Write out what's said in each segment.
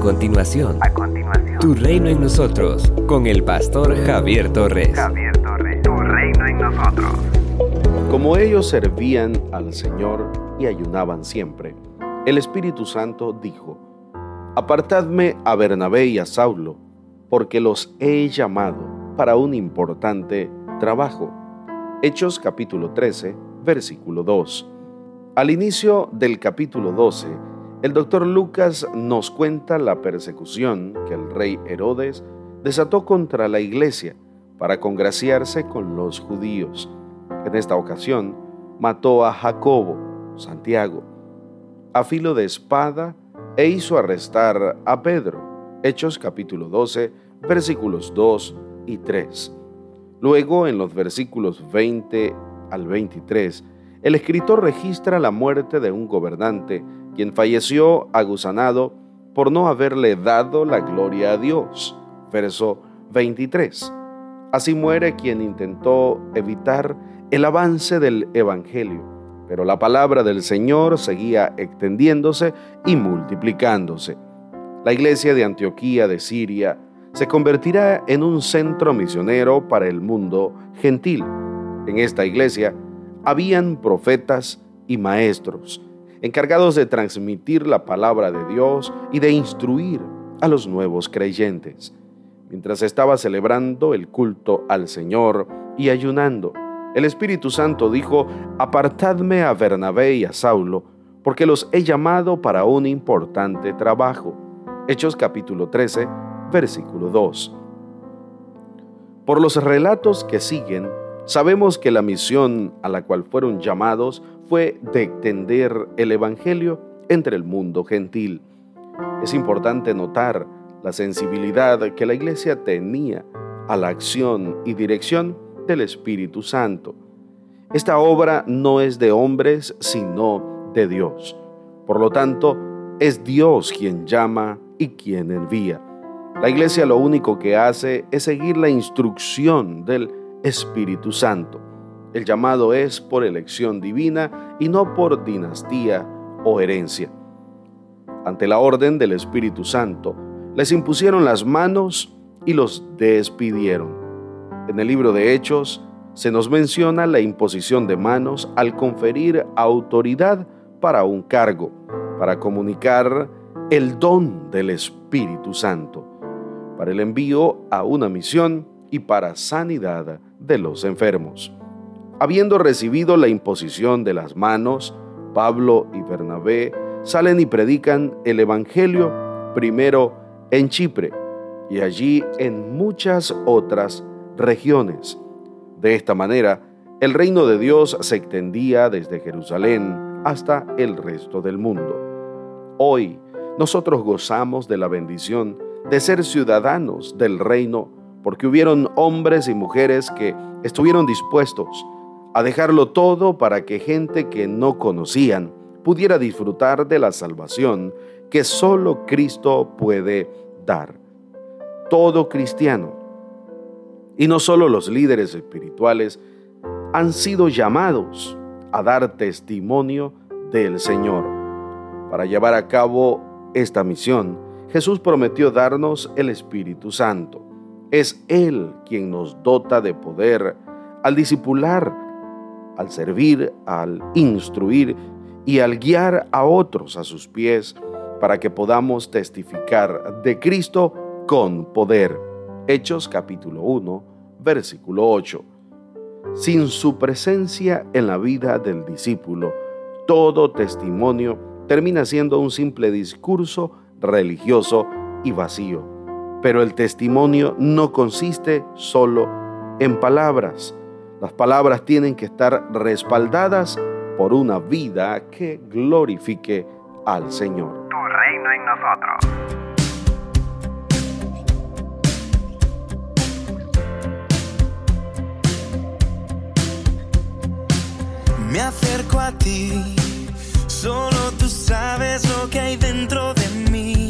continuación, a continuación, Tu reino en nosotros, con el pastor Javier Torres. Javier Torres, Tu reino en nosotros. Como ellos servían al Señor y ayunaban siempre, el Espíritu Santo dijo, Apartadme a Bernabé y a Saulo, porque los he llamado para un importante trabajo. Hechos capítulo 13, versículo 2. Al inicio del capítulo 12, el doctor Lucas nos cuenta la persecución que el rey Herodes desató contra la iglesia para congraciarse con los judíos. En esta ocasión, mató a Jacobo, Santiago, a filo de espada e hizo arrestar a Pedro. Hechos capítulo 12, versículos 2 y 3. Luego, en los versículos 20 al 23, el escritor registra la muerte de un gobernante quien falleció aguzanado por no haberle dado la gloria a Dios. Verso 23. Así muere quien intentó evitar el avance del Evangelio, pero la palabra del Señor seguía extendiéndose y multiplicándose. La iglesia de Antioquía de Siria se convertirá en un centro misionero para el mundo gentil. En esta iglesia habían profetas y maestros, encargados de transmitir la palabra de Dios y de instruir a los nuevos creyentes. Mientras estaba celebrando el culto al Señor y ayunando, el Espíritu Santo dijo, apartadme a Bernabé y a Saulo, porque los he llamado para un importante trabajo. Hechos capítulo 13, versículo 2. Por los relatos que siguen, sabemos que la misión a la cual fueron llamados fue de extender el Evangelio entre el mundo gentil. Es importante notar la sensibilidad que la iglesia tenía a la acción y dirección del Espíritu Santo. Esta obra no es de hombres, sino de Dios. Por lo tanto, es Dios quien llama y quien envía. La iglesia lo único que hace es seguir la instrucción del Espíritu Santo. El llamado es por elección divina y no por dinastía o herencia. Ante la orden del Espíritu Santo, les impusieron las manos y los despidieron. En el libro de Hechos se nos menciona la imposición de manos al conferir autoridad para un cargo, para comunicar el don del Espíritu Santo, para el envío a una misión y para sanidad de los enfermos. Habiendo recibido la imposición de las manos, Pablo y Bernabé salen y predican el Evangelio primero en Chipre y allí en muchas otras regiones. De esta manera, el reino de Dios se extendía desde Jerusalén hasta el resto del mundo. Hoy nosotros gozamos de la bendición de ser ciudadanos del reino porque hubieron hombres y mujeres que estuvieron dispuestos a dejarlo todo para que gente que no conocían pudiera disfrutar de la salvación que solo Cristo puede dar. Todo cristiano, y no solo los líderes espirituales, han sido llamados a dar testimonio del Señor. Para llevar a cabo esta misión, Jesús prometió darnos el Espíritu Santo. Es Él quien nos dota de poder al discipular al servir, al instruir y al guiar a otros a sus pies para que podamos testificar de Cristo con poder. Hechos capítulo 1, versículo 8. Sin su presencia en la vida del discípulo, todo testimonio termina siendo un simple discurso religioso y vacío. Pero el testimonio no consiste solo en palabras, las palabras tienen que estar respaldadas por una vida que glorifique al Señor. Tu reino en nosotros. Me acerco a ti, solo tú sabes lo que hay dentro de mí.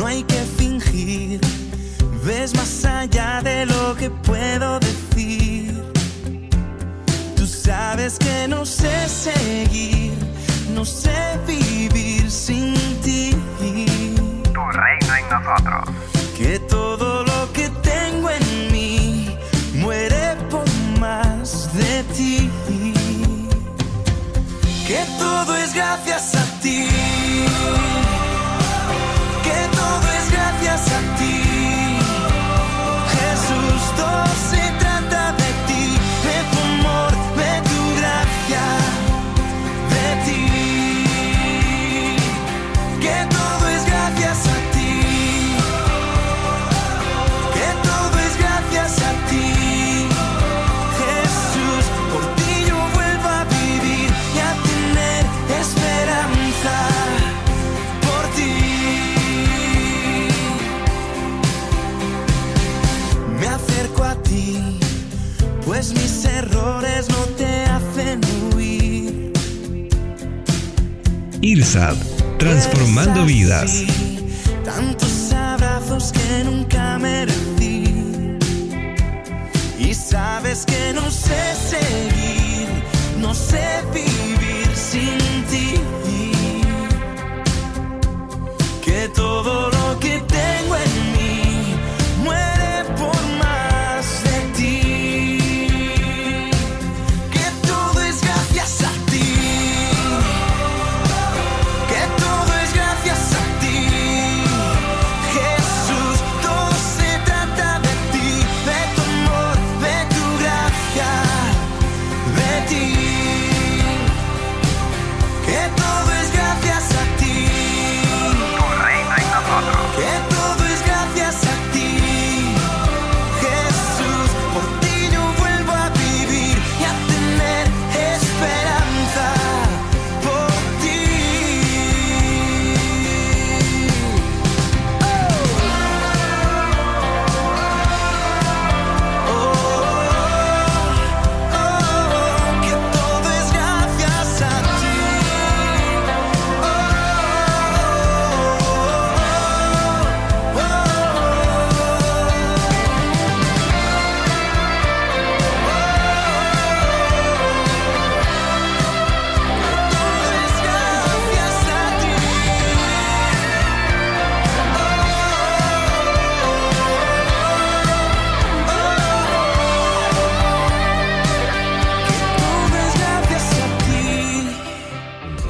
No hay que fingir ves más allá de lo que puedo decir. Tú sabes que no sé seguir, no sé vivir sin ti. Tu reino en nosotros. Que todo lo que tengo en mí muere por más de ti. Que todo es gracias a ti. Transformando vidas. Tantos abrazos que nunca merecí. Y sabes que no sé seguir, no sé vivir sin ti.